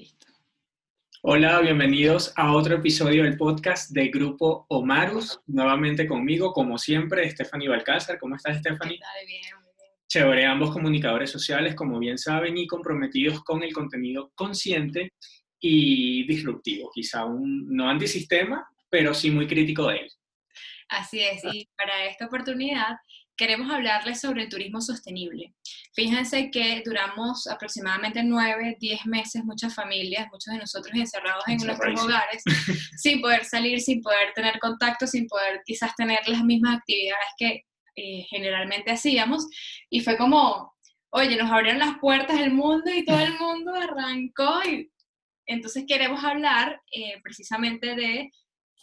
Listo. Hola, bienvenidos a otro episodio del podcast del grupo Omarus. Nuevamente conmigo, como siempre, Stephanie Balcázar. ¿Cómo estás, Stephanie? Está bien, muy bien. Chévere, ambos comunicadores sociales, como bien saben, y comprometidos con el contenido consciente y disruptivo. Quizá un no antisistema, pero sí muy crítico de él. Así es, y para esta oportunidad queremos hablarles sobre el turismo sostenible. Fíjense que duramos aproximadamente nueve, diez meses, muchas familias, muchos de nosotros encerrados en nuestros hogares, sin poder salir, sin poder tener contacto, sin poder quizás tener las mismas actividades que eh, generalmente hacíamos. Y fue como, oye, nos abrieron las puertas del mundo y todo el mundo arrancó. Y entonces queremos hablar eh, precisamente de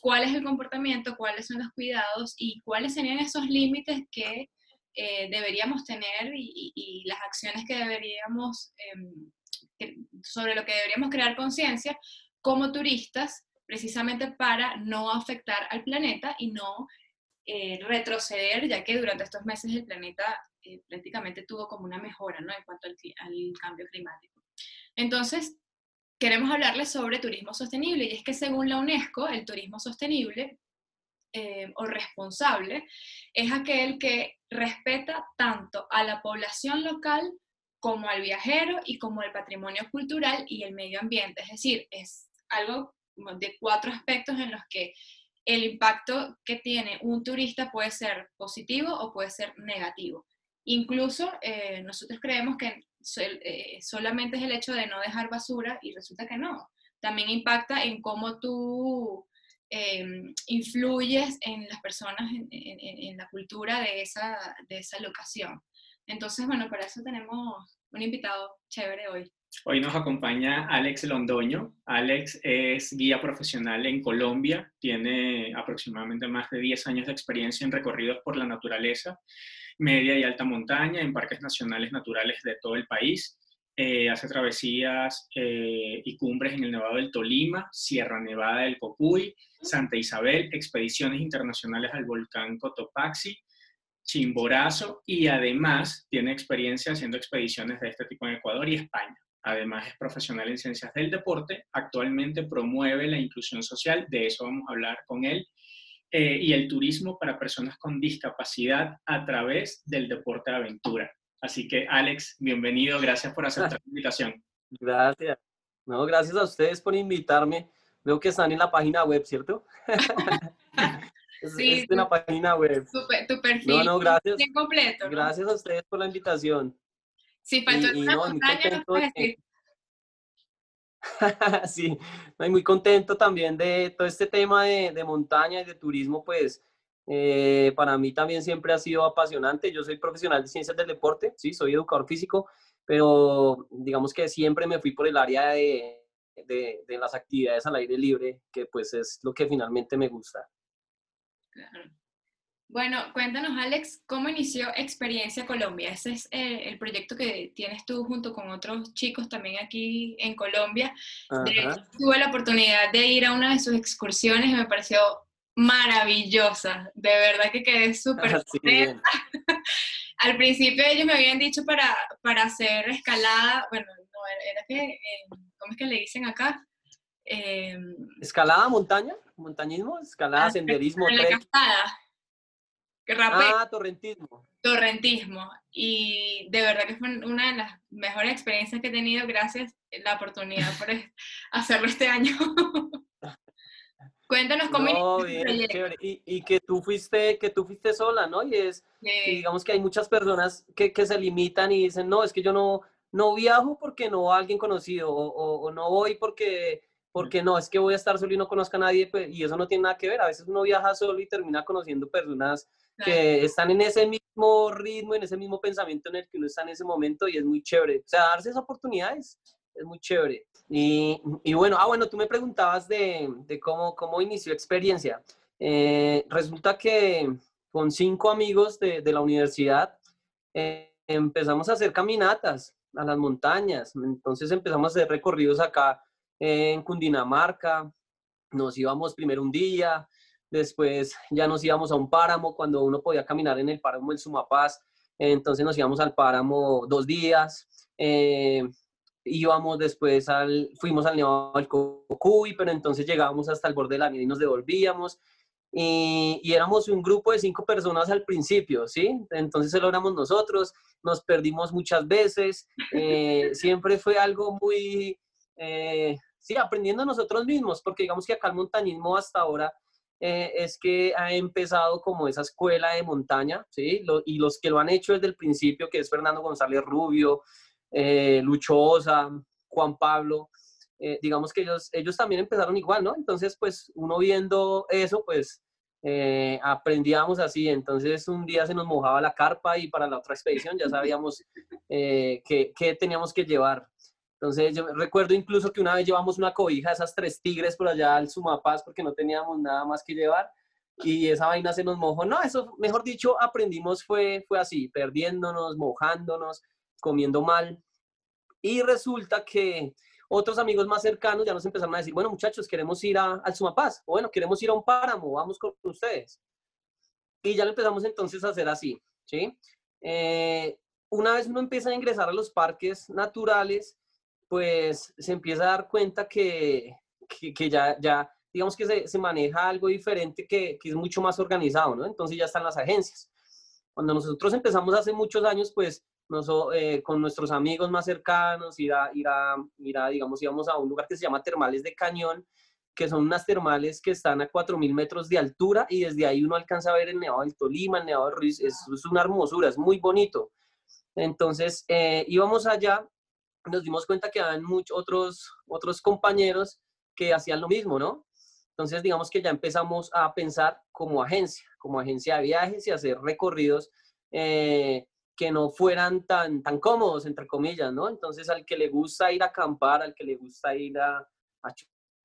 cuál es el comportamiento, cuáles son los cuidados y cuáles serían esos límites que eh, deberíamos tener y, las acciones que deberíamos, em, sobre lo que deberíamos crear conciencia como turistas, precisamente para no afectar al planeta y no eh, retroceder, ya que durante estos meses el planeta eh, prácticamente tuvo como una mejora ¿no? en cuanto al, al cambio climático. Entonces, queremos hablarles sobre turismo sostenible y es que según la UNESCO, el turismo sostenible eh, o responsable es aquel que respeta tanto a la población local como al viajero y como el patrimonio cultural y el medio ambiente. Es decir, es algo de cuatro aspectos en los que el impacto que tiene un turista puede ser positivo o puede ser negativo. Incluso eh, nosotros creemos que eh, solamente es el hecho de no dejar basura y resulta que no. También impacta en cómo tú em, influyes en las personas, en, la cultura de esa, de esa locación. Entonces, bueno, para eso tenemos un invitado chévere hoy. Hoy nos acompaña Alex Londoño. Alex es guía profesional en Colombia, tiene aproximadamente más de 10 años de experiencia en recorridos por la naturaleza media y alta montaña en parques nacionales naturales de todo el país. Eh, hace travesías eh, y cumbres en el Nevado del Tolima, Sierra Nevada del Cocuy, Santa Isabel, expediciones internacionales al volcán Cotopaxi, Chimborazo y además tiene experiencia haciendo expediciones de este tipo en Ecuador y España. Además es profesional en ciencias del deporte, actualmente promueve la inclusión social, de eso vamos a hablar con él, eh, y el turismo para personas con discapacidad a través del deporte de aventura. Así que, Alex, bienvenido, gracias por aceptar la invitación. Gracias. No, gracias a ustedes por invitarme. Veo que están en la página web, ¿cierto? sí. Es en la página web. Tu, perfil. No, no, gracias. completo. Gracias a ustedes por la invitación. Sí, faltó una montaña, no decir. sí, estoy muy contento también de todo este tema de, montaña y de turismo, pues eh, para mí también siempre ha sido apasionante. Yo soy profesional de ciencias del deporte, sí, soy educador físico, pero digamos que siempre me fui por el área de, de, de las actividades al aire libre, que pues es lo que finalmente me gusta. Claro. Bueno, cuéntanos, Alex, ¿cómo inició Experiencia Colombia? Ese es eh, el proyecto que tienes tú junto con otros chicos también aquí en Colombia. tuve la oportunidad de ir a una de sus excursiones y me pareció maravillosa. De verdad que quedé súper ah, Al principio ellos me habían dicho para, para hacer escalada, bueno, no, era que, eh, ¿cómo es que le dicen acá? Em, ¿Escalada, montaña? ¿Montañismo? ¿Escalada, ah, senderismo? Ah, torrentismo. Torrentismo. Y de verdad que fue una de las mejores experiencias que he tenido gracias a la oportunidad por hacerlo este año. Cuéntanos cómo no, bien, chévere. Y, y, que tú fuiste, que tú fuiste sola, ¿no? Y es, digamos que hay muchas personas que, que, se limitan y dicen, no, es que yo no, no viajo porque no a alguien conocido, o, o, no voy porque, porque no, es que voy a estar solo y no conozco a nadie, pues, y eso no tiene nada que ver. A veces uno viaja solo y termina conociendo personas que están en ese mismo ritmo, en ese mismo pensamiento en el que uno está en ese momento y es muy chévere. O sea, darse esas oportunidades es muy chévere. Y, y bueno, ah, bueno, tú me preguntabas de, de cómo, cómo inició experiencia. Eh, resulta que con cinco amigos de, de la universidad eh, empezamos a hacer caminatas a las montañas. Entonces empezamos a hacer recorridos acá en Cundinamarca. Nos íbamos primero un día, después ya nos íbamos a un páramo cuando uno podía caminar en el páramo del Sumapaz, entonces nos íbamos al páramo dos días, eh, íbamos después al, fuimos al Nevado del Cocuy, pero entonces llegábamos hasta el borde de la nieve y nos devolvíamos. Y, y, éramos un grupo de cinco personas al principio, ¿sí? Entonces lo éramos nosotros, nos perdimos muchas veces, eh, siempre fue algo muy, eh, sí, aprendiendo nosotros mismos, porque digamos que acá el montañismo hasta ahora eh, es que ha empezado como esa escuela de montaña, ¿sí? y los que lo han hecho desde el principio, que es Fernando González Rubio, eh, Luchosa, Juan Pablo, eh, digamos que ellos, ellos también empezaron igual, ¿no? Entonces, pues uno viendo eso, pues eh, aprendíamos así. Entonces, un día se nos mojaba la carpa y para la otra expedición ya sabíamos qué, qué teníamos que llevar. Entonces, yo recuerdo incluso que una vez llevamos una cobija, esas tres tigres por allá al Sumapaz, porque no teníamos nada más que llevar. Y esa vaina se nos mojó. No, eso, mejor dicho, aprendimos fue, fue así, perdiéndonos, mojándonos, comiendo mal. Y resulta que otros amigos más cercanos ya nos empezaron a decir, bueno muchachos, queremos ir a, al Sumapaz, o bueno, queremos ir a un páramo, vamos con ustedes. Y ya lo empezamos entonces a hacer así, ¿sí? Eh, una vez uno empieza a ingresar a los parques naturales, pues se empieza a dar cuenta que, que, ya, ya, digamos que se, se maneja algo diferente que, que, es mucho más organizado, ¿no? Entonces ya están las agencias. Cuando nosotros empezamos hace muchos años, pues eh, con nuestros amigos más cercanos, ir a, ir, a, ir a, digamos, íbamos a un lugar que se llama Termales de Cañón, que son unas termales que están a 4.000 metros de altura y desde ahí uno alcanza a ver el Nevado del Tolima, el Nevado de Ruiz, es, es una hermosura, es muy bonito. Entonces eh, íbamos allá, nos dimos cuenta que había muchos otros, otros compañeros que hacían lo mismo, ¿no? Entonces digamos que ya empezamos a pensar como agencia, como agencia de viajes y hacer recorridos eh, que no fueran tan, tan cómodos, entre comillas, ¿no? Entonces, al que le gusta ir a acampar, al que le gusta ir a, a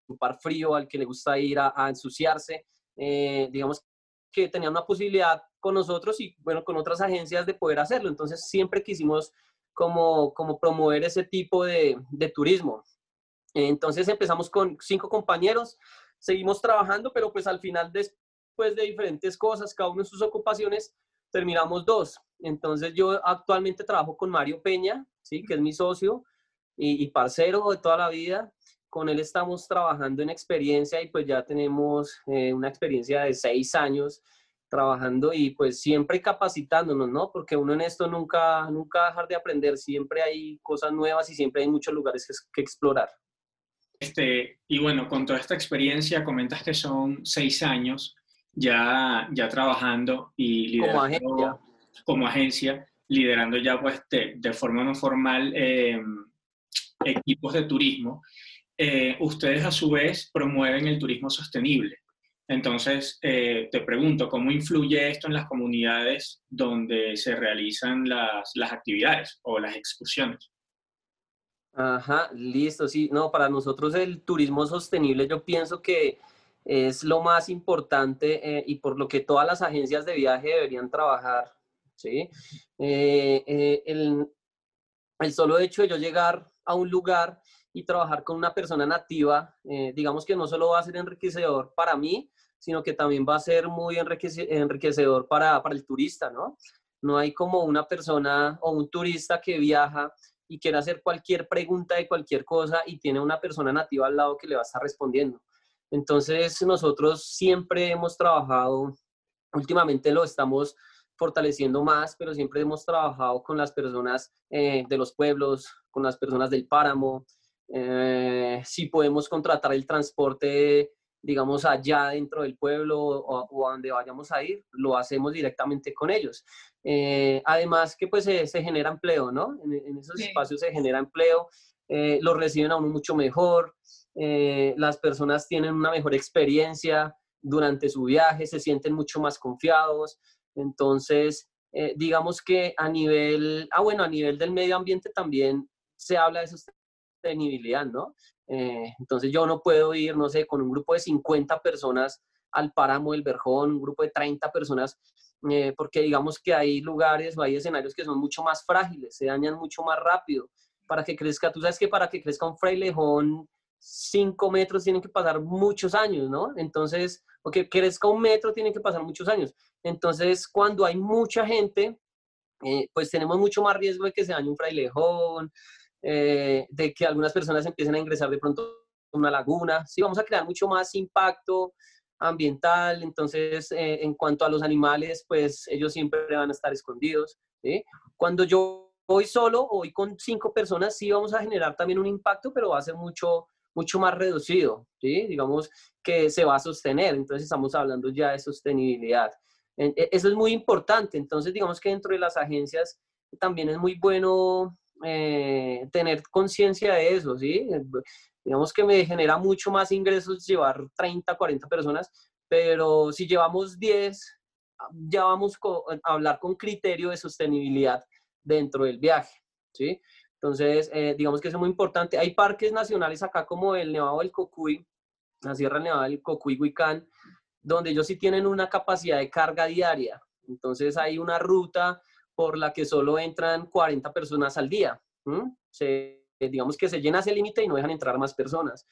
chupar frío, al que le gusta ir a, ensuciarse, eh, digamos que tenía una posibilidad con nosotros y, bueno, con otras agencias de poder hacerlo. Entonces, siempre quisimos como, como promover ese tipo de, de turismo. Entonces, empezamos con cinco compañeros, seguimos trabajando, pero pues al final, después de diferentes cosas, cada uno en sus ocupaciones, terminamos dos. Entonces yo actualmente trabajo con Mario Peña, ¿sí? que es mi socio y, parcero de toda la vida. Con él estamos trabajando en experiencia y pues ya tenemos eh, una experiencia de seis años trabajando y pues siempre capacitándonos, ¿no? Porque uno en esto nunca, nunca dejar de aprender, siempre hay cosas nuevas y siempre hay muchos lugares que, que explorar. Este, y bueno, con toda esta experiencia, comentas que son seis años ya, ya trabajando y liderando como agencia, liderando ya pues de, forma no formal em, equipos de turismo, eh, ustedes a su vez promueven el turismo sostenible. Entonces, eh, te pregunto, ¿cómo influye esto en las comunidades donde se realizan las, las actividades o las excursiones? Ajá, listo, sí. No, para nosotros el turismo sostenible yo pienso que es lo más importante eh, y por lo que todas las agencias de viaje deberían trabajar. ¿sí? Eh, eh, el, el, solo hecho de yo llegar a un lugar y trabajar con una persona nativa, digamos que no solo va a ser enriquecedor para mí, sino que también va a ser muy enriquecedor para, para el turista, ¿no? No hay como una persona o un turista que viaja y quiere hacer cualquier pregunta de cualquier cosa y tiene una persona nativa al lado que le va a estar respondiendo. Entonces, nosotros siempre hemos trabajado, últimamente lo estamos fortaleciendo más, pero siempre hemos trabajado con las personas eh, de los pueblos, con las personas del páramo. Eh, si podemos contratar el transporte, digamos, allá dentro del pueblo o, a donde vayamos a ir, lo hacemos directamente con ellos. Eh, además que pues se, genera empleo, ¿no? En, esos espacios se genera empleo, lo reciben a uno mucho mejor, eh, las personas tienen una mejor experiencia durante su viaje, se sienten mucho más confiados. Entonces, eh, digamos que a nivel, ah, bueno, a nivel del medio ambiente también se habla de sostenibilidad, ¿no? Eh, entonces yo no puedo ir, no sé, con un grupo de 50 personas al páramo del Verjón, un grupo de 30 personas, porque digamos que hay lugares o hay escenarios que son mucho más frágiles, se dañan mucho más rápido. Para que crezca, tú sabes que para que crezca un frailejón cinco metros tienen que pasar muchos años, ¿no? Entonces, o que crezca un metro tienen que pasar muchos años. Entonces, cuando hay mucha gente, eh, pues tenemos mucho más riesgo de que se dañe un frailejón, eh, de que algunas personas empiecen a ingresar de pronto a una laguna. Sí, vamos a crear mucho más impacto ambiental. Entonces, eh, en cuanto a los animales, pues ellos siempre van a estar escondidos. ¿sí? Cuando yo voy solo o voy con cinco personas, sí vamos a generar también un impacto, pero va a ser mucho, mucho más reducido. ¿sí? Digamos que se va a sostener. Entonces, estamos hablando ya de sostenibilidad. E, eso es muy importante. Entonces, digamos que dentro de las agencias también es muy bueno eh, tener conciencia de eso, ¿sí? Digamos que me genera mucho más ingresos llevar 30, 40 personas, pero si llevamos 10, ya vamos a hablar con criterio de sostenibilidad dentro del viaje, ¿sí? Entonces, eh, digamos que eso es muy importante. Hay parques nacionales acá como el Nevado del Cocuy, la Sierra Nevada del Cocuy, Huicán, donde ellos sí tienen una capacidad de carga diaria. Entonces hay una ruta por la que solo entran 40 personas al día. Se, digamos que se llena ese límite y no dejan entrar más personas.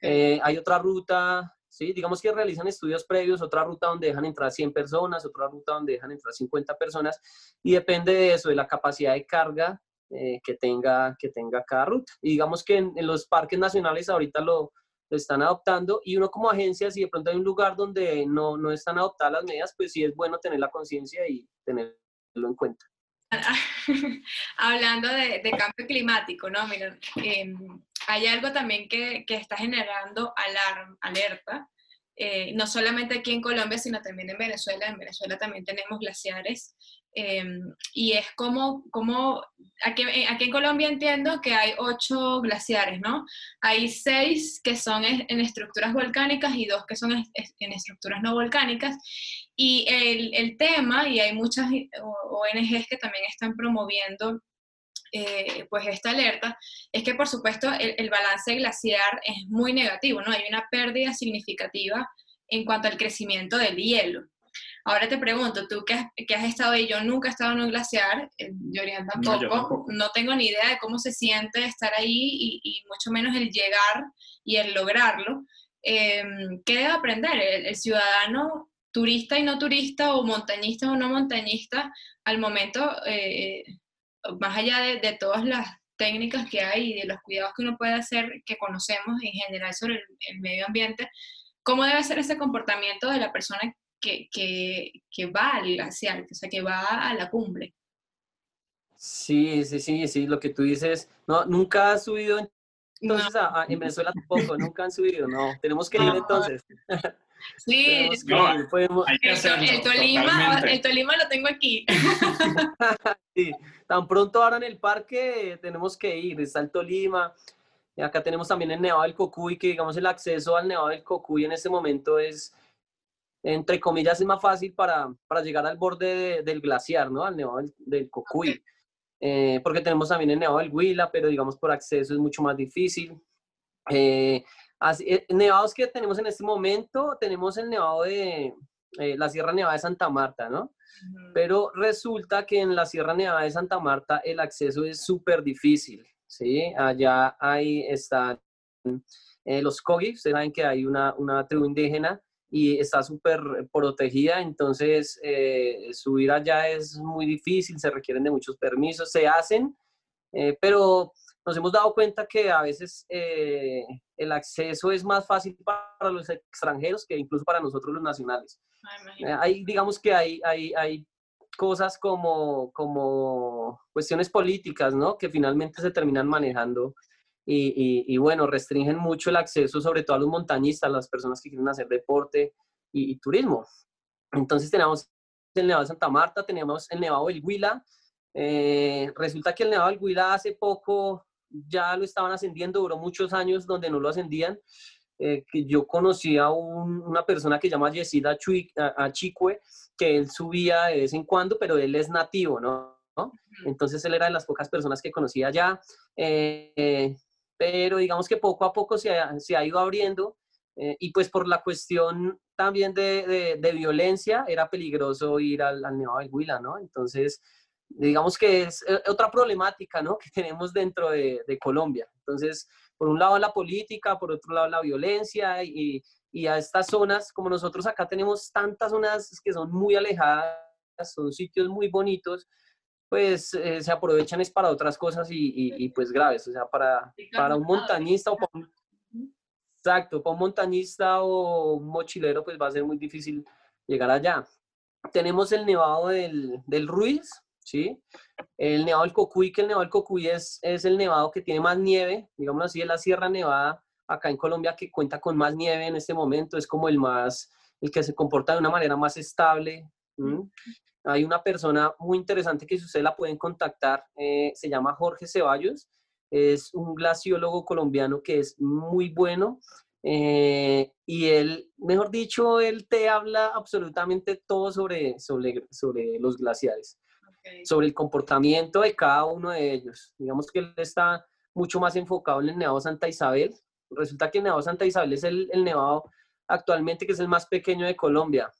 Eh, hay otra ruta, ¿sí? digamos que realizan estudios previos, otra ruta donde dejan entrar 100 personas, otra ruta donde dejan entrar 50 personas, y depende de eso, de la capacidad de carga eh, que, tenga, que tenga cada ruta. Y digamos que en, los parques nacionales ahorita lo, lo, están adoptando, y uno como agencia, si de pronto hay un lugar donde no, no están adoptadas las medidas, pues sí es bueno tener la conciencia y tenerlo en cuenta. Hablando de, cambio climático, ¿no? Miren, em, hay algo también que, que está generando alarma, alerta, eh, no solamente aquí en Colombia, sino también en Venezuela. En Venezuela también tenemos glaciares. Em, y es como, como aquí, eh, aquí, en Colombia entiendo que hay ocho glaciares, ¿no? Hay seis que son en estructuras volcánicas y dos que son en estructuras no volcánicas. Y el, el tema, y hay muchas ONGs que también están promoviendo eh, pues esta alerta, es que por supuesto el, balance glaciar es muy negativo, ¿no? Hay una pérdida significativa en cuanto al crecimiento del hielo. Ahora te pregunto, tú que has, que has estado ahí, yo nunca he estado en un glaciar, eh, Yorian tampoco, no, tengo ni idea de cómo se siente estar ahí y, mucho menos el llegar y el lograrlo. Em, ¿Qué debe aprender el, ciudadano turista y no turista o montañista o no montañista al momento, eh, más allá de, todas las técnicas que hay y de los cuidados que uno puede hacer, que conocemos en general sobre el, medio ambiente, ¿cómo debe ser ese comportamiento de la persona que, que, va al glaciar, o sea, que va a la cumbre? Sí, sí, sí, sí, lo que tú dices, no, nunca ha subido entonces en Venezuela tampoco, nunca han subido, no, tenemos que ir entonces. Sí, el, Tolima, el Tolima lo tengo aquí. sí, tan pronto ahora en el parque tenemos que ir, está el Tolima. Y acá tenemos también el Nevado del Cocuy, que digamos el acceso al Nevado del Cocuy en este momento es, entre comillas, es más fácil para, para llegar al borde del glaciar, ¿no? Al Nevado del, Cocuy. Eh, porque tenemos también el Nevado del Huila, pero digamos por acceso es mucho más difícil. Eh, Así, eh, nevados que tenemos en este momento, tenemos el nevado de eh, la Sierra Nevada de Santa Marta, ¿no? Pero resulta que en la Sierra Nevada de Santa Marta el acceso es súper difícil, ¿sí? Allá ahí están eh, los Kogi, ustedes saben que hay una, una tribu indígena y está súper protegida, entonces subir allá es muy difícil, se requieren de muchos permisos, se hacen, pero nos hemos dado cuenta que a veces eh, el acceso es más fácil para los extranjeros que incluso para nosotros los nacionales. Eh, hay, digamos que hay, hay, hay cosas como, como cuestiones políticas, ¿no? Que finalmente se terminan manejando y, y, bueno, restringen mucho el acceso, sobre todo a los montañistas, las personas que quieren hacer deporte y, turismo. Entonces tenemos el Nevado de Santa Marta, tenemos el Nevado del Huila. Eh, resulta que el Nevado del Huila hace poco ya lo estaban ascendiendo, duró muchos años donde no lo ascendían. Eh, que yo conocí a una persona que se llama Yesida Achicue, que él subía de vez en cuando, pero él es nativo, ¿no? Entonces él era de las pocas personas que conocía allá, eh, pero digamos que poco a poco se ha, se ha ido abriendo eh, y pues por la cuestión también de, de, violencia era peligroso ir al, al Nevado del Huila, ¿no? Entonces digamos que es eh, otra problemática ¿no? que tenemos dentro de, de, Colombia. Entonces, por un lado la política, por otro lado la violencia y, y, a estas zonas, como nosotros acá tenemos tantas zonas que son muy alejadas, son sitios muy bonitos, pues se aprovechan es para otras cosas y, pues graves, o sea, para, para un montañista o para un, exacto, para un montañista o un mochilero pues va a ser muy difícil llegar allá. Tenemos el nevado del, del Ruiz, ¿sí? El nevado del Cocuy, que el nevado del Cocuy es, es el nevado que tiene más nieve, digamos así, es la Sierra Nevada acá en Colombia que cuenta con más nieve en este momento, es como el más, el que se comporta de una manera más estable. Hay una persona muy interesante que si ustedes la pueden contactar, eh, se llama Jorge Ceballos, es un glaciólogo colombiano que es muy bueno eh, y él, mejor dicho, él te habla absolutamente todo sobre, sobre, sobre los glaciares sobre el comportamiento de cada uno de ellos. Digamos que él está mucho más enfocado en el Nevado Santa Isabel. Resulta que el Nevado Santa Isabel es el, el nevado actualmente que es el más pequeño de Colombia.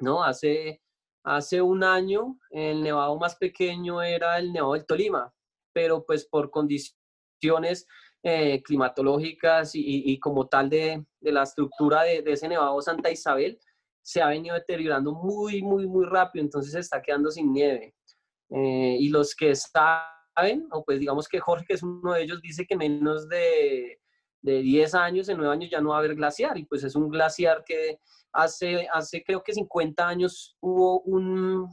¿no? Hace, hace un año el nevado más pequeño era el Nevado del Tolima, pero pues por condiciones eh, climatológicas y, como tal de, de la estructura de, de, ese Nevado Santa Isabel, se ha venido deteriorando muy, muy, muy rápido, entonces se está quedando sin nieve. Eh, y los que saben, o pues digamos que Jorge, que es uno de ellos, dice que menos de, de 10 años, en 9 años ya no va a haber glaciar, y pues es un glaciar que hace, hace creo que 50 años hubo un,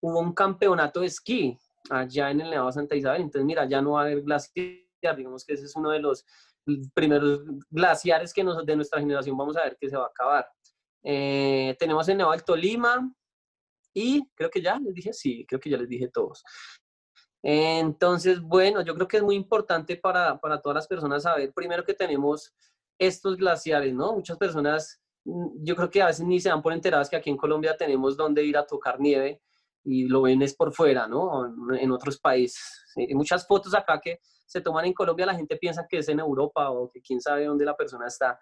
hubo un campeonato de esquí allá en el Nevado Santa Isabel, entonces mira, ya no va a haber glaciar, digamos que ese es uno de los primeros glaciares que nos, de nuestra generación vamos a ver que se va a acabar. Eh, tenemos el Nevado del Tolima, y creo que ya les dije, sí, creo que ya les dije todos. Entonces, bueno, yo creo que es muy importante para, para todas las personas saber primero que tenemos estos glaciares, ¿no? Muchas personas, mm, yo creo que a veces ni se dan por enteradas que aquí en Colombia tenemos donde ir a tocar nieve y lo ven es por fuera, ¿no? En otros países. Hay muchas fotos acá que se toman en Colombia, la gente piensa que es en Europa o que quién sabe dónde la persona está.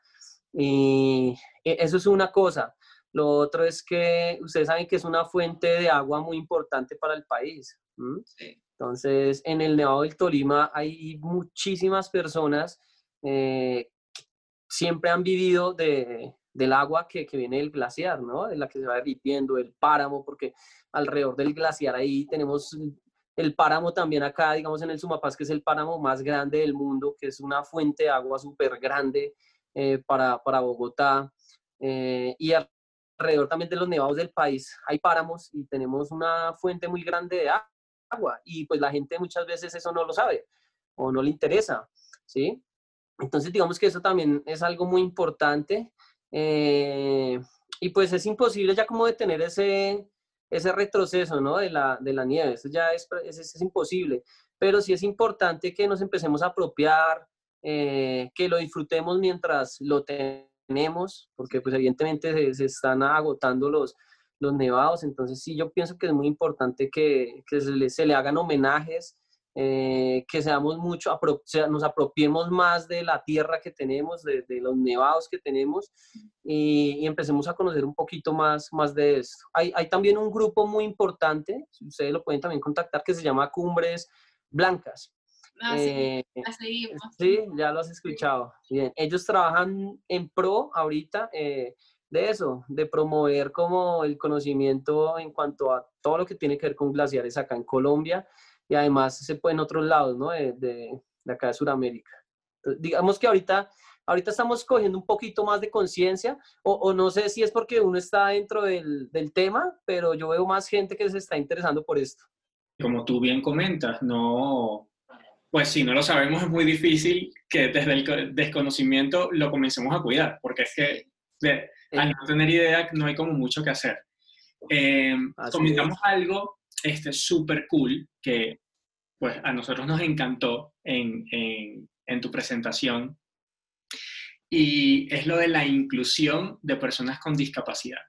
Y e, eso es una cosa. Lo otro es que ustedes saben que es una fuente de agua muy importante para el país. Entonces, en el Nevado del Tolima hay muchísimas personas eh, que siempre han vivido de, del agua que, que, viene del glaciar, ¿no? De la que se va derritiendo, el páramo, porque alrededor del glaciar ahí tenemos el páramo también acá, digamos en el Sumapaz, que es el páramo más grande del mundo, que es una fuente de agua súper grande eh, para, para, Bogotá. Eh, y alrededor también de los nevados del país hay páramos y tenemos una fuente muy grande de agua y pues la gente muchas veces eso no lo sabe o no le interesa, ¿sí? Entonces digamos que eso también es algo muy importante eh, y pues es imposible ya como detener ese, ese retroceso, ¿no? De la, de la nieve, eso ya es, es, imposible, pero sí es importante que nos empecemos a apropiar, eh, que lo disfrutemos mientras lo tenemos tenemos, porque pues evidentemente se, están agotando los, los nevados, entonces sí, yo pienso que es muy importante que, que se, le, hagan homenajes, eh, que seamos mucho, nos apropiemos más de la tierra que tenemos, de, los nevados que tenemos y, y, empecemos a conocer un poquito más, más de esto. Hay, hay también un grupo muy importante, ustedes lo pueden también contactar, que se llama Cumbres Blancas. Ah, sí, eh, sí, ya lo has escuchado. Bien, ellos trabajan en pro ahorita eh, de eso, de promover como el conocimiento en cuanto a todo lo que tiene que ver con glaciares acá en Colombia y además se puede en otros lados, ¿no? De, de, de acá de Sudamérica. digamos que ahorita, ahorita estamos cogiendo un poquito más de conciencia, o, o, no sé si es porque uno está dentro del, del tema, pero yo veo más gente que se está interesando por esto. Como tú bien comentas, no, pues si no lo sabemos es muy difícil que desde el desconocimiento lo comencemos a cuidar, porque es que de, al no tener idea no hay como mucho que hacer. Eh, comentamos algo este súper cool que pues a nosotros nos encantó en, en, en tu presentación y es lo de la inclusión de personas con discapacidad.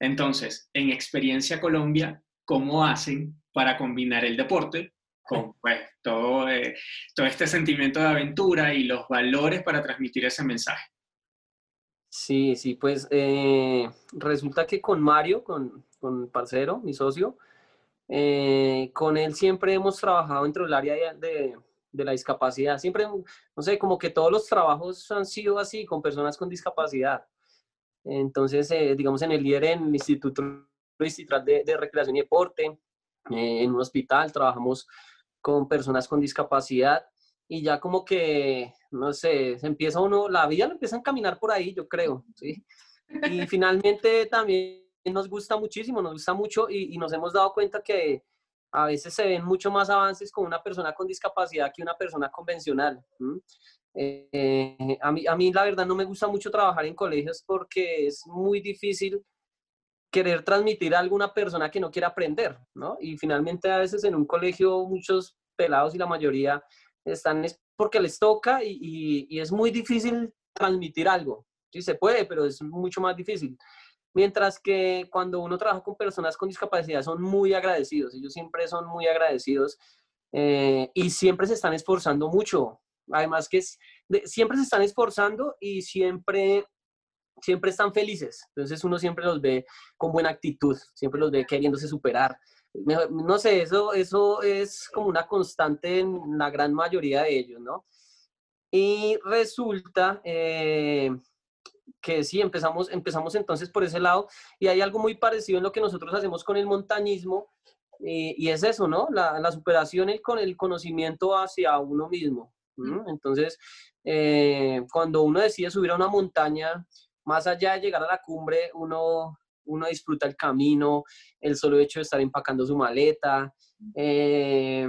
Entonces, en Experiencia Colombia, ¿cómo hacen para combinar el deporte con pues, todo, eh, todo este sentimiento de aventura y los valores para transmitir ese mensaje. Sí, sí, pues eh, resulta que con Mario, con, con parcero, mi socio, eh, con él siempre hemos trabajado dentro del área de, de, la discapacidad. Siempre, no sé, como que todos los trabajos han sido así, con personas con discapacidad. Entonces, digamos, en el líder en el Instituto Distrital de, de Recreación y Deporte, eh, en un hospital, trabajamos con personas con discapacidad y ya como que, no sé, se empieza uno, la vida lo empieza a caminar por ahí, yo creo, ¿sí? Y finalmente también nos gusta muchísimo, nos gusta mucho y, nos hemos dado cuenta que a veces se ven mucho más avances con una persona con discapacidad que una persona convencional. Eh, a, mí, a mí la verdad no me gusta mucho trabajar en colegios porque es muy difícil querer transmitir a alguna persona que no quiere aprender, ¿no? Y finalmente a veces en un colegio muchos pelados y la mayoría están es porque les toca y, y, es muy difícil transmitir algo. Sí se puede, pero es mucho más difícil. Mientras que cuando uno trabaja con personas con discapacidad son muy agradecidos, ellos siempre son muy agradecidos eh, y siempre se están esforzando mucho. Además que es, siempre se están esforzando y siempre siempre están felices. Entonces uno siempre los ve con buena actitud, siempre los ve queriéndose superar. No sé, eso, eso es como una constante en la gran mayoría de ellos, ¿no? Y resulta eh, que sí, empezamos, empezamos entonces por ese lado y hay algo muy parecido en lo que nosotros hacemos con el montañismo y, es eso, ¿no? La, la, superación con el conocimiento hacia uno mismo. Entonces, eh, cuando uno decide subir a una montaña, más allá de llegar a la cumbre, uno, uno disfruta el camino, el solo hecho de estar empacando su maleta, eh,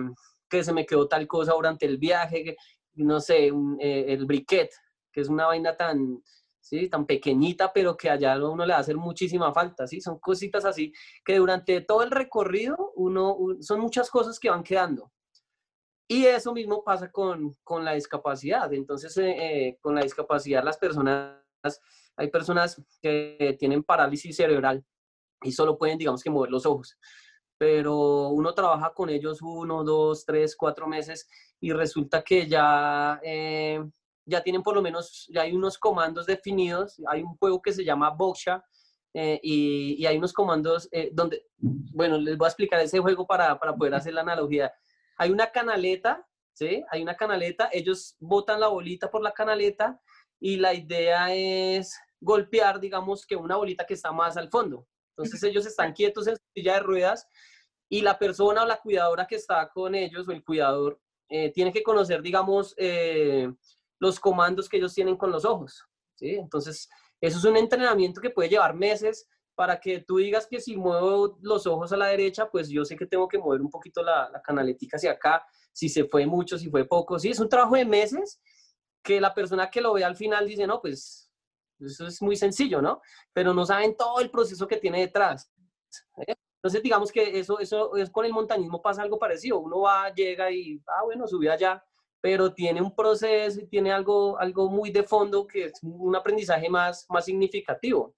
que se me quedó tal cosa durante el viaje, no sé, eh, el briquet, que es una vaina tan, ¿sí? tan pequeñita, pero que allá a uno le va a hacer muchísima falta, ¿sí? Son cositas así que durante todo el recorrido uno, son muchas cosas que van quedando. Y eso mismo pasa con, con la discapacidad. Entonces, eh, con la discapacidad las personas hay personas que tienen parálisis cerebral y solo pueden, digamos que, mover los ojos. Pero uno trabaja con ellos uno, dos, tres, cuatro meses y resulta que ya, eh, ya tienen por lo menos, ya hay unos comandos definidos. Hay un juego que se llama Boxa eh, y, hay unos comandos eh, donde, bueno, les voy a explicar ese juego para, para poder hacer la analogía. Hay una canaleta, ¿sí? Hay una canaleta, ellos botan la bolita por la canaleta y la idea es golpear, digamos, que una bolita que está más al fondo. Entonces ellos están quietos en su silla de ruedas y la persona o la cuidadora que está con ellos o el cuidador eh, tiene que conocer, digamos, eh, los comandos que ellos tienen con los ojos. ¿sí? Entonces, eso es un entrenamiento que puede llevar meses para que tú digas que si muevo los ojos a la derecha, pues yo sé que tengo que mover un poquito la, la canaletica hacia acá, si se fue mucho, si fue poco. Sí, es un trabajo de meses que la persona que lo ve al final dice, no, pues eso es muy sencillo, ¿no? Pero no saben todo el proceso que tiene detrás. ¿eh? Entonces, digamos que eso, eso es con el montañismo pasa algo parecido. Uno va, llega y, ah, bueno, subí allá, pero tiene un proceso y tiene algo, algo muy de fondo que es un aprendizaje más, más significativo.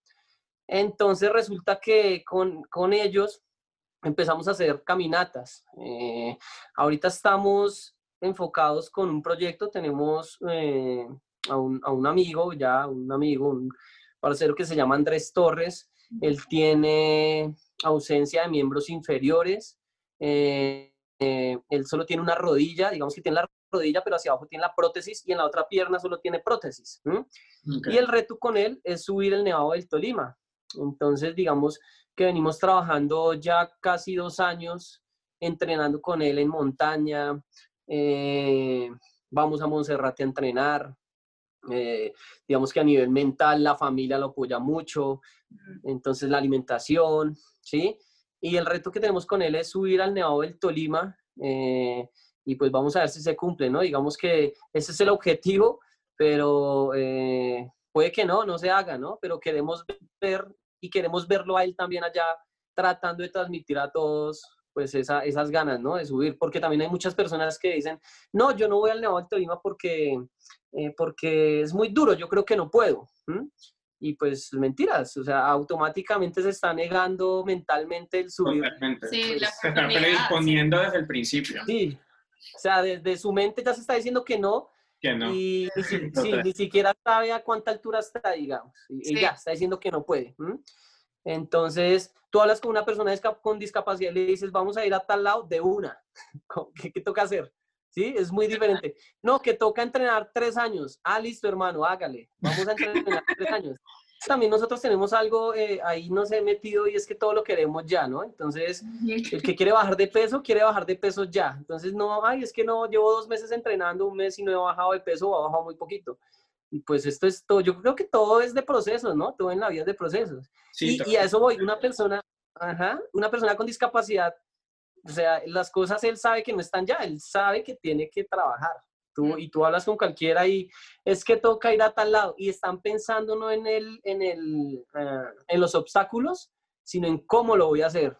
Entonces, resulta que con, con ellos empezamos a hacer caminatas. Eh, ahorita estamos enfocados con un proyecto. Tenemos eh, a, un, a, un, amigo, ya un amigo, un parcero que se llama Andrés Torres. Él tiene ausencia de miembros inferiores. Eh, eh, él solo tiene una rodilla, digamos que tiene la rodilla, pero hacia abajo tiene la prótesis y en la otra pierna solo tiene prótesis. Y el reto con él es subir el Nevado del Tolima. Entonces, digamos que venimos trabajando ya casi dos años entrenando con él en montaña, eh, vamos a Monserrate a entrenar. Eh, digamos que a nivel mental la familia lo apoya mucho, entonces la alimentación, ¿sí? Y el reto que tenemos con él es subir al Nevado del Tolima eh, y pues vamos a ver si se cumple, ¿no? Digamos que ese es el objetivo, pero puede que no, no se haga, ¿no? Pero queremos ver y queremos verlo a él también allá tratando de transmitir a todos pues esa, esas ganas, ¿no? De subir, porque también hay muchas personas que dicen, no, yo no voy al Nevado del Tolima porque, eh, porque es muy duro, yo creo que no puedo. Y pues mentiras, o sea, automáticamente se está negando mentalmente el subir. Totalmente. Sí, pues, se está predisponiendo desde el principio. Sí, o sea, desde su mente ya se está diciendo que no. Que no. Y, ni, siquiera sabe a cuánta altura está, digamos. Y, ya está diciendo que no puede. Entonces, tú hablas con una persona con discapacidad y le dices, vamos a ir a tal lado de una. ¿Qué, toca hacer? ¿Sí? Es muy diferente. No, que toca entrenar tres años. Ah, listo, hermano, hágale. Vamos a entrenar tres años. también nosotros tenemos algo eh, ahí nos he metido y es que todo lo queremos ya, ¿no? Entonces, el que quiere bajar de peso, quiere bajar de peso ya. Entonces, no, ay, es que no, llevo dos meses entrenando, un mes y no he bajado de peso o he bajado muy poquito. Y pues esto es todo, yo creo que todo es de procesos, ¿no? Todo en la vida es de procesos. Sí, y, y, a eso voy, una persona, ajá, una persona con discapacidad, o sea, las cosas él sabe que no están ya, él sabe que tiene que trabajar. Tú, y tú hablas con cualquiera y es que toca ir a tal lado y están pensando no en, el, en, el, eh, en los obstáculos, sino en cómo lo voy a hacer.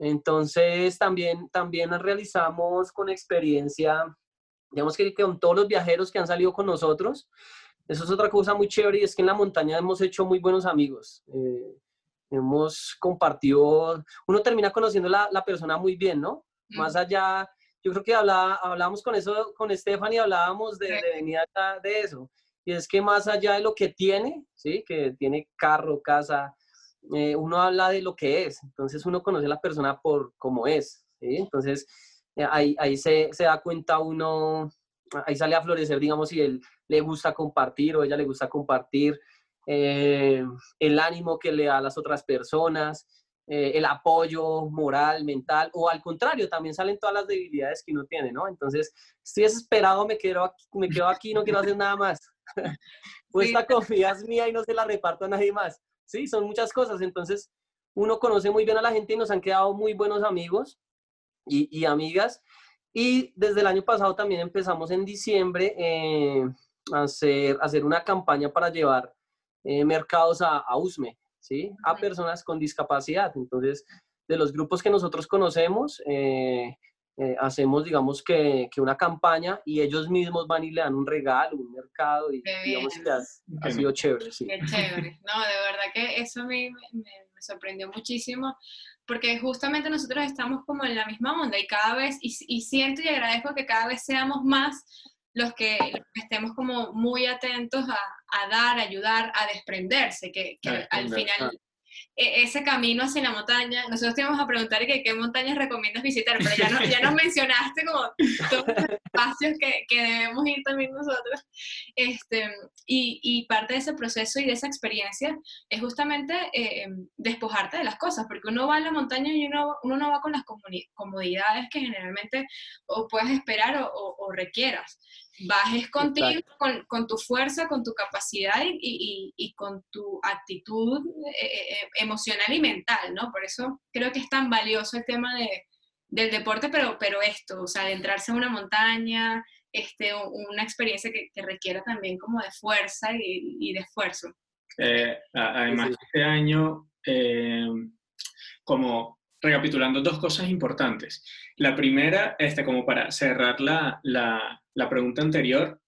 Entonces también, también realizamos con experiencia, digamos que con todos los viajeros que han salido con nosotros, eso es otra cosa muy chévere y es que en la montaña hemos hecho muy buenos amigos. Eh, hemos compartido, uno termina conociendo la, la persona muy bien, ¿no? Más allá yo creo que hablaba, hablábamos con eso, con Stephanie, hablábamos de, de venir de eso. Y es que más allá de lo que tiene, ¿sí? Que tiene carro, casa, eh, uno habla de lo que es. Entonces uno conoce a la persona por cómo es, ¿sí? Entonces ahí, ahí se, se, da cuenta uno, ahí sale a florecer, digamos, si él le gusta compartir o ella le gusta compartir, eh, el ánimo que le da a las otras personas, eh, el apoyo moral, mental, o al contrario, también salen todas las debilidades que uno tiene, ¿no? Entonces, estoy desesperado, me quedo aquí, me quedo aquí no quiero hacer nada más. pues esta comida es mía y no se la reparto a nadie más. Sí, son muchas cosas. Entonces, uno conoce muy bien a la gente y nos han quedado muy buenos amigos y, y amigas. Y desde el año pasado también empezamos en diciembre eh, a, hacer, a hacer una campaña para llevar eh, mercados a, a USME. ¿sí? A personas con discapacidad. Entonces, de los grupos que nosotros conocemos, eh, eh, hacemos, digamos, que, que, una campaña y ellos mismos van y le dan un regalo, un mercado y digamos que ha, sido chévere. Sí. Qué chévere. No, de verdad que eso a mí me, me, sorprendió muchísimo porque justamente nosotros estamos como en la misma onda y cada vez, y, y siento y agradezco que cada vez seamos más los que, estemos como muy atentos a, a dar, a ayudar, a desprenderse, que, que al final ese camino hacia la montaña, nosotros te íbamos a preguntar que, qué montañas recomiendas visitar, pero ya, no, ya nos mencionaste como todos los espacios que, que, debemos ir también nosotros. Este, y, y, parte de ese proceso y de esa experiencia es justamente eh, despojarte de las cosas, porque uno va a la montaña y uno, uno no va con las comodidades que generalmente o puedes esperar o, o, o requieras bajes contigo, con, con, tu fuerza, con tu capacidad y, y, y con tu actitud eh, eh, eh, emocional y mental, ¿no? Por eso creo que es tan valioso el tema de, del deporte, pero, pero esto, o sea, de entrarse a una montaña, este, una experiencia que, que requiera también como de fuerza y, y de esfuerzo. además, este año, como recapitulando dos cosas importantes. La primera, este, como para cerrar la, la, la, pregunta anterior,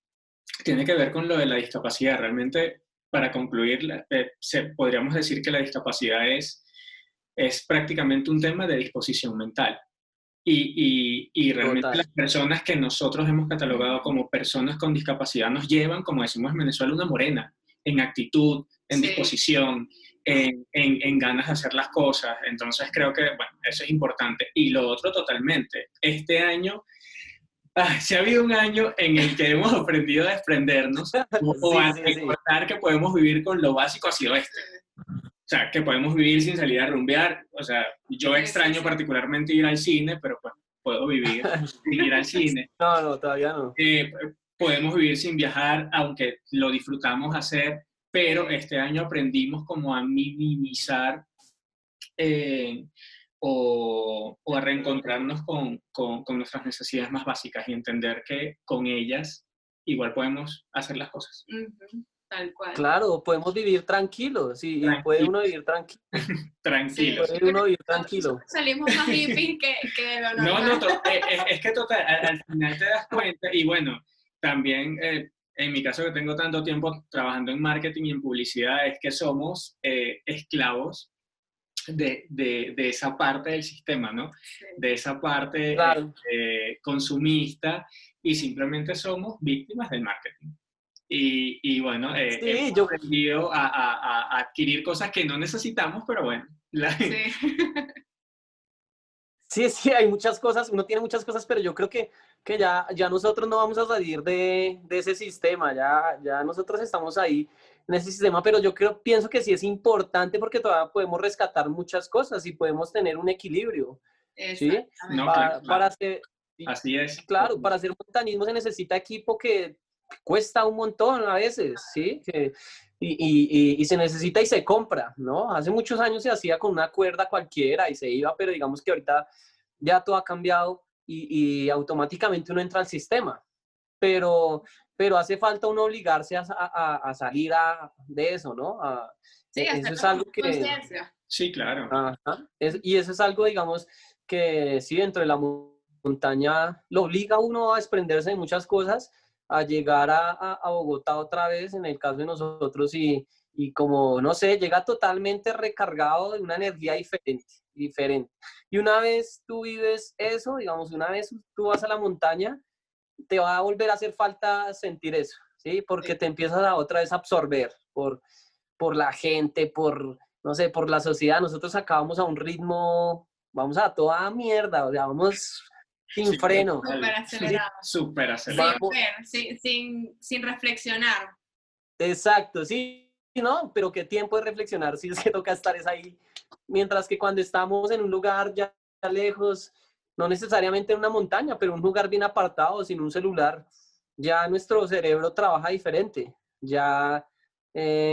tiene que ver con lo de la discapacidad. Realmente, para concluir, eh, se, podríamos decir que la discapacidad es, es prácticamente un tema de disposición mental. Y, y, y realmente las personas que nosotros hemos catalogado como personas con discapacidad nos llevan, como decimos en Venezuela, una morena en actitud, en sí. disposición, en, en, en, ganas de hacer las cosas. Entonces creo que, bueno, eso es importante. Y lo otro totalmente, este año, si ha habido un año en el que hemos aprendido a desprendernos o a recordar que podemos vivir con lo básico, ha sido este. O sea, que podemos vivir sin salir a rumbear. O sea, yo extraño particularmente ir al cine, pero pues puedo vivir sin ir al cine. No, no, todavía no. Eh, podemos vivir sin viajar, aunque lo disfrutamos hacer pero este año aprendimos como a minimizar eh, o, o, a reencontrarnos con, con, con, nuestras necesidades más básicas y entender que con ellas igual podemos hacer las cosas. Uh -huh. Tal cual. Claro, podemos vivir tranquilos, sí, tranquilo. puede uno vivir tranquilo. tranquilo. Sí, puede uno vivir tranquilo. Salimos más hippies que, que no, no, no, es, es, que total, al, al, final te das cuenta, y bueno, también eh, en mi caso que tengo tanto tiempo trabajando en marketing y en publicidad, es que somos eh, esclavos de, de, de, esa parte del sistema, ¿no? Sí. De esa parte claro. eh, consumista y simplemente somos víctimas del marketing. Y, y bueno, eh, sí, hemos yo... aprendido a, a, a, adquirir cosas que no necesitamos, pero bueno. La... Sí. Sí, sí, hay muchas cosas, uno tiene muchas cosas, pero yo creo que, que ya, ya nosotros no vamos a salir de, de ese sistema, ya, ya nosotros estamos ahí en ese sistema, pero yo creo, pienso que sí es importante porque todavía podemos rescatar muchas cosas y podemos tener un equilibrio. ¿sí? para, hacer, Así es. Claro, para hacer montañismo se necesita equipo que cuesta un montón a veces, ¿sí? y, y, se necesita y se compra, ¿no? Hace muchos años se hacía con una cuerda cualquiera y se iba, pero digamos que ahorita ya todo ha cambiado y, automáticamente uno entra al sistema. Pero, pero hace falta uno obligarse a, a, salir a, de eso, ¿no? sí, e, eso es algo que... Sí, claro. y eso es algo, digamos, que sí, dentro de la montaña lo obliga a uno a desprenderse de muchas cosas, a llegar a, a, Bogotá otra vez, en el caso de nosotros, y, y, como, no sé, llega totalmente recargado de una energía diferente, diferente. Y una vez tú vives eso, digamos, una vez tú vas a la montaña, te va a volver a hacer falta sentir eso, ¿sí? Porque te empiezas a otra vez a absorber por, por la gente, por, no sé, por la sociedad. Nosotros acabamos a un ritmo, vamos a toda mierda, o sea, vamos sin freno. Súper acelerado. Súper acelerado. Sin, sin, sin, reflexionar. Exacto, sí, ¿no? Pero qué tiempo de reflexionar si es que toca estar es ahí. Mientras que cuando estamos en un lugar ya lejos, no necesariamente en una montaña, pero un lugar bien apartado, sin un celular, ya nuestro cerebro trabaja diferente. Ya eh,